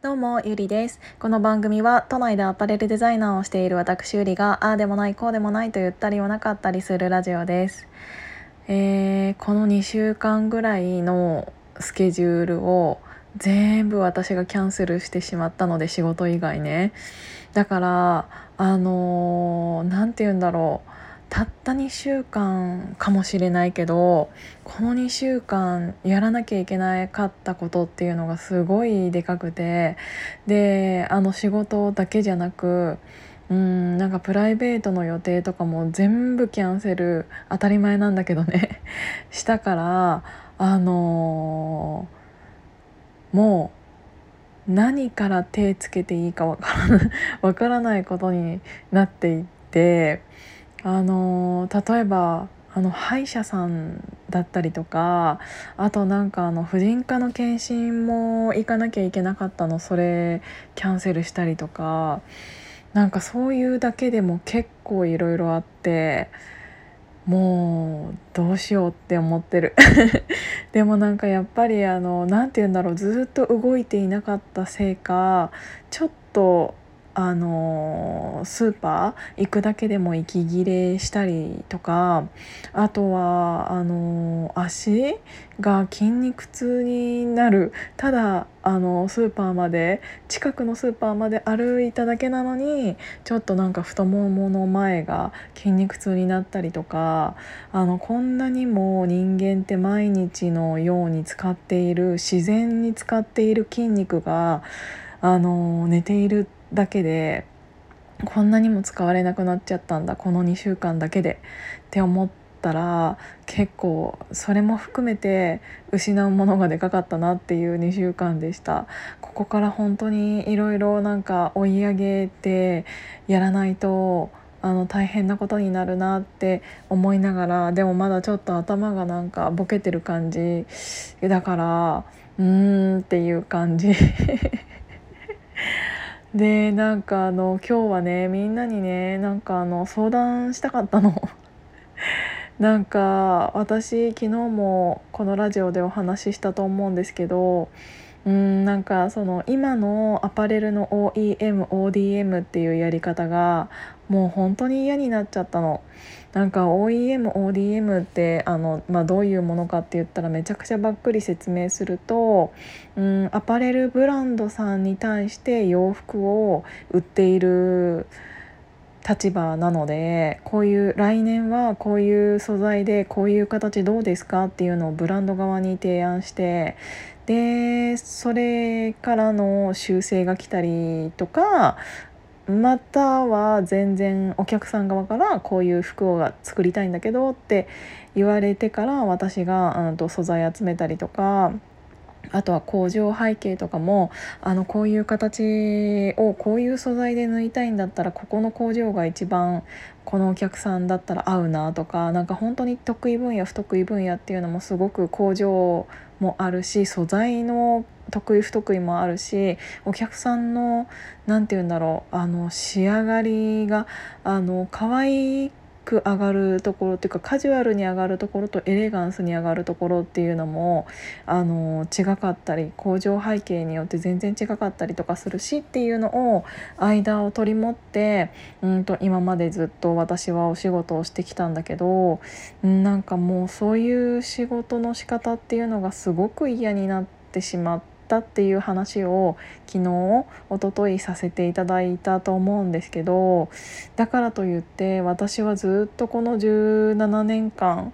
どうも、ゆりです。この番組は都内でアパレルデザイナーをしている私ゆりがああでもないこうでもないと言ったりはなかったりするラジオです。えー、この2週間ぐらいのスケジュールを全部私がキャンセルしてしまったので仕事以外ね。だからあの何、ー、て言うんだろう。たった2週間かもしれないけどこの2週間やらなきゃいけなかったことっていうのがすごいでかくてであの仕事だけじゃなくうんなんかプライベートの予定とかも全部キャンセル当たり前なんだけどね したからあのー、もう何から手つけていいかわからわからないことになっていって。あの例えばあの歯医者さんだったりとかあとなんかあの婦人科の検診も行かなきゃいけなかったのそれキャンセルしたりとかなんかそういうだけでも結構いろいろあってもうどうしようって思ってる。でもなんかやっぱりあの何て言うんだろうずっと動いていなかったせいかちょっとあのスーパー行くだけでも息切れしたりとかあとはあの足が筋肉痛になる。ただあのスーパーまで近くのスーパーまで歩いただけなのにちょっとなんか太ももの前が筋肉痛になったりとかあのこんなにも人間って毎日のように使っている自然に使っている筋肉があの寝ているだけでこんなにも使われなくなっちゃったんだこの2週間だけでって思ったら結構それも含めて失うものがでかかったなっていう2週間でした。ここから本当にいろいろなんか追い上げてやらないとあの大変なことになるなって思いながらでもまだちょっと頭がなんかボケてる感じ。だからうーんっていう感じ。でなんかあの今日はねみんなにねなんかあの相談したかったの。なんか私昨日もこのラジオでお話ししたと思うんですけどうんなんかその今のアパレルの OEMODM っていうやり方がもう本当に嫌になっちゃったの。なんか OEMODM ってあの、まあ、どういうものかって言ったらめちゃくちゃばっくり説明すると、うん、アパレルブランドさんに対して洋服を売っている立場なのでこういう来年はこういう素材でこういう形どうですかっていうのをブランド側に提案してでそれからの修正が来たりとかまたは全然お客さん側からこういう服を作りたいんだけどって言われてから私が、うん、と素材集めたりとかあとは工場背景とかもあのこういう形をこういう素材で縫いたいんだったらここの工場が一番このお客さんだったら合うなとかなんか本当に得意分野不得意分野っていうのもすごく工場もあるし素材の得意不得意もあるしお客さんの何て言うんだろうあの仕上がりがあの可愛いく上がるところっていうかカジュアルに上がるところとエレガンスに上がるところっていうのもあの違かったり工場背景によって全然違かったりとかするしっていうのを間を取り持ってうんと今までずっと私はお仕事をしてきたんだけどなんかもうそういう仕事の仕方っていうのがすごく嫌になってしまって。ったっていう話を昨日おとといさせていただいたと思うんですけどだからといって私はずっとこの17年間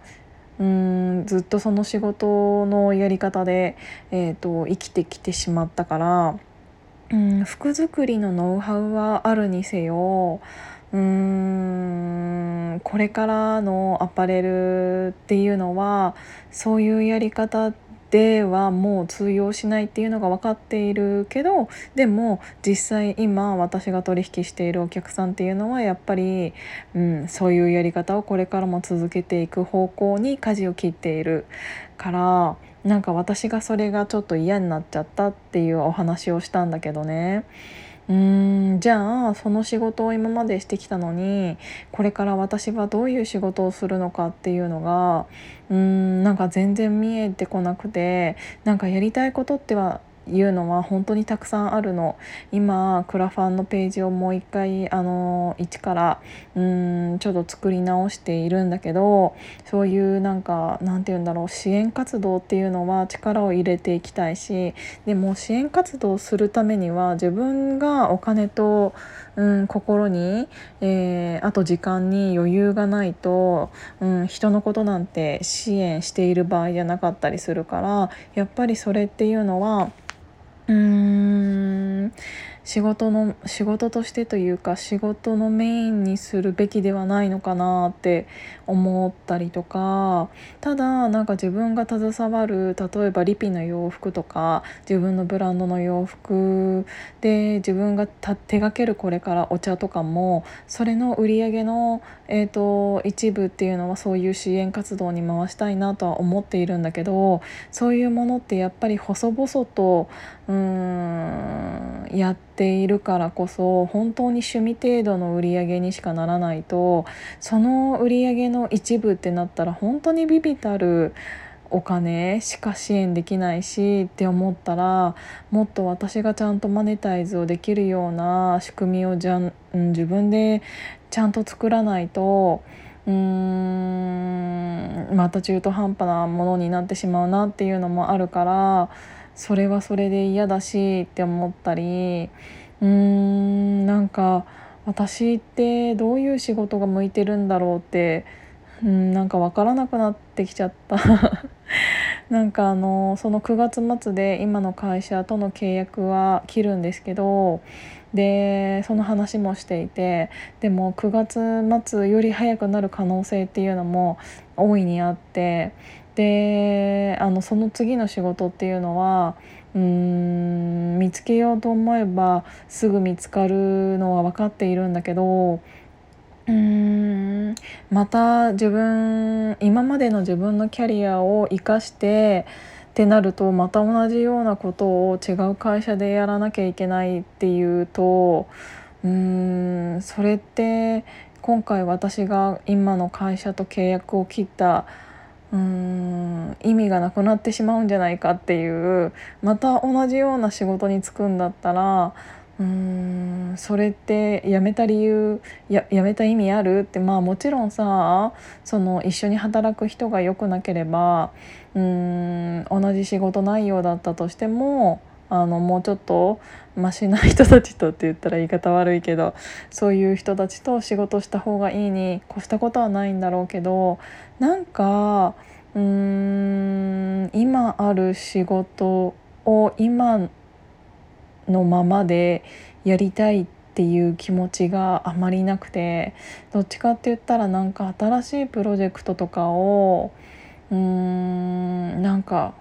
うんずっとその仕事のやり方で、えーと、生きてきてしまったからうん服作りのノウハウはあるにせようーんこれからのアパレルっていうのはそういうやり方ではもう通用しないっていうのが分かっているけどでも実際今私が取引しているお客さんっていうのはやっぱり、うん、そういうやり方をこれからも続けていく方向に舵を切っているからなんか私がそれがちょっと嫌になっちゃったっていうお話をしたんだけどね。うーんじゃあその仕事を今までしてきたのにこれから私はどういう仕事をするのかっていうのがうーんなんか全然見えてこなくてなんかやりたいことってはいうのは本当にたくさんあるの。今クラファンのページをもう一回あの一からうんちょっと作り直しているんだけどそういうなんかなんて言うんだろう支援活動っていうのは力を入れていきたいしでも支援活動するためには自分がお金とうん心に、えー、あと時間に余裕がないと、うん、人のことなんて支援している場合じゃなかったりするからやっぱりそれっていうのはうーん仕事の仕事としてというか仕事のメインにするべきではないのかなって思ったりとかただなんか自分が携わる例えばリピの洋服とか自分のブランドの洋服で自分が手がけるこれからお茶とかもそれの売り上げの、えーと、一部っていうのはそういう支援活動に回したいなとは思っているんだけどそういうものってやっぱり細々とうんやってているからこそ本当に趣味程度の売り上げにしかならないとその売り上げの一部ってなったら本当にビビたるお金しか支援できないしって思ったらもっと私がちゃんとマネタイズをできるような仕組みをじゃん、自分でちゃんと作らないとうーんまた中途半端なものになってしまうなっていうのもあるから。それはそれで嫌だしって思ったりうーんなんか私ってどういう仕事が向いてるんだろうってうんなんか分からなくなってきちゃった。なんかあのその9月末で今の会社との契約は切るんですけどでその話もしていてでも9月末より早くなる可能性っていうのも大いにあってであのその次の仕事っていうのはうーん見つけようと思えばすぐ見つかるのは分かっているんだけどうーんまた自分今までの自分のキャリアを生かしてってなるとまた同じようなことを違う会社でやらなきゃいけないっていうとうーんそれって今回私が今の会社と契約を切ったうん意味がなくなってしまうんじゃないかっていうまた同じような仕事に就くんだったらうーんそれって辞めた理由や辞めた意味あるってまあもちろんさその一緒に働く人が良くなければうーん同じ仕事内容だったとしてもあのもうちょっとマシな人たちとって言ったら言い方悪いけどそういう人たちと仕事した方がいいに越したことはないんだろうけどなんかうーん今ある仕事を今のままでやりたいっていう気持ちがあまりなくてどっちかって言ったらなんか新しいプロジェクトとかをうーんなんか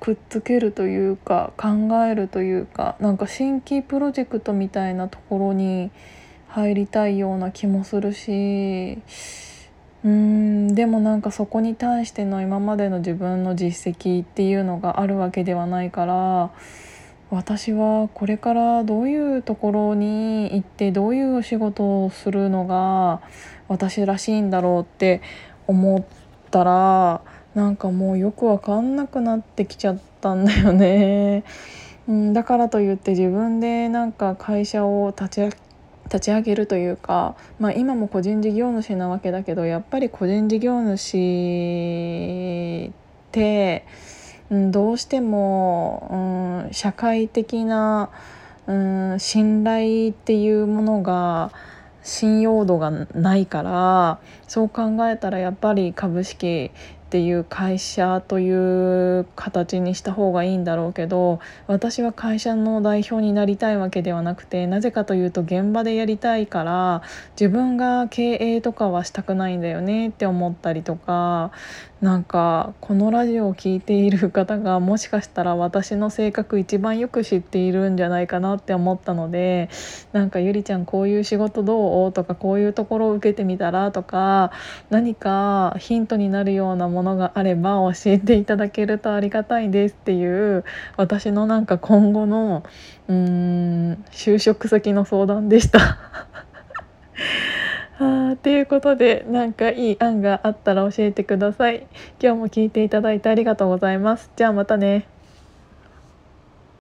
くっつけるというか考えるというかなんか新規プロジェクトみたいなところに入りたいような気もするしうーんでもなんかそこに対しての今までの自分の実績っていうのがあるわけではないから私はこれからどういうところに行ってどういうお仕事をするのが私らしいんだろうって思ったらなんかもうよくわかんなくなってきちゃったんだよね。うん、だからといって自分でなんか会社を立ち立ち上げるというか、まあ、今も個人事業主なわけだけどやっぱり個人事業主って、うん、どうしても、うん、社会的な、うん、信頼っていうものが信用度がないからそう考えたらやっぱり株式っていう会社という形にした方がいいんだろうけど私は会社の代表になりたいわけではなくてなぜかというと現場でやりたいから自分が経営とかはしたくないんだよねって思ったりとかなんかこのラジオを聴いている方がもしかしたら私の性格一番よく知っているんじゃないかなって思ったのでなんかゆりちゃんこういう仕事どう？とかこういうところを受けてみたら？とか何かヒントになるようなものものがあれば教えていただけるとありがたいですっていう私のなんか今後のうーん就職先の相談でした。あということでなんかいい案があったら教えてください。今日も聞いていただいてありがとうございます。じゃあまたね。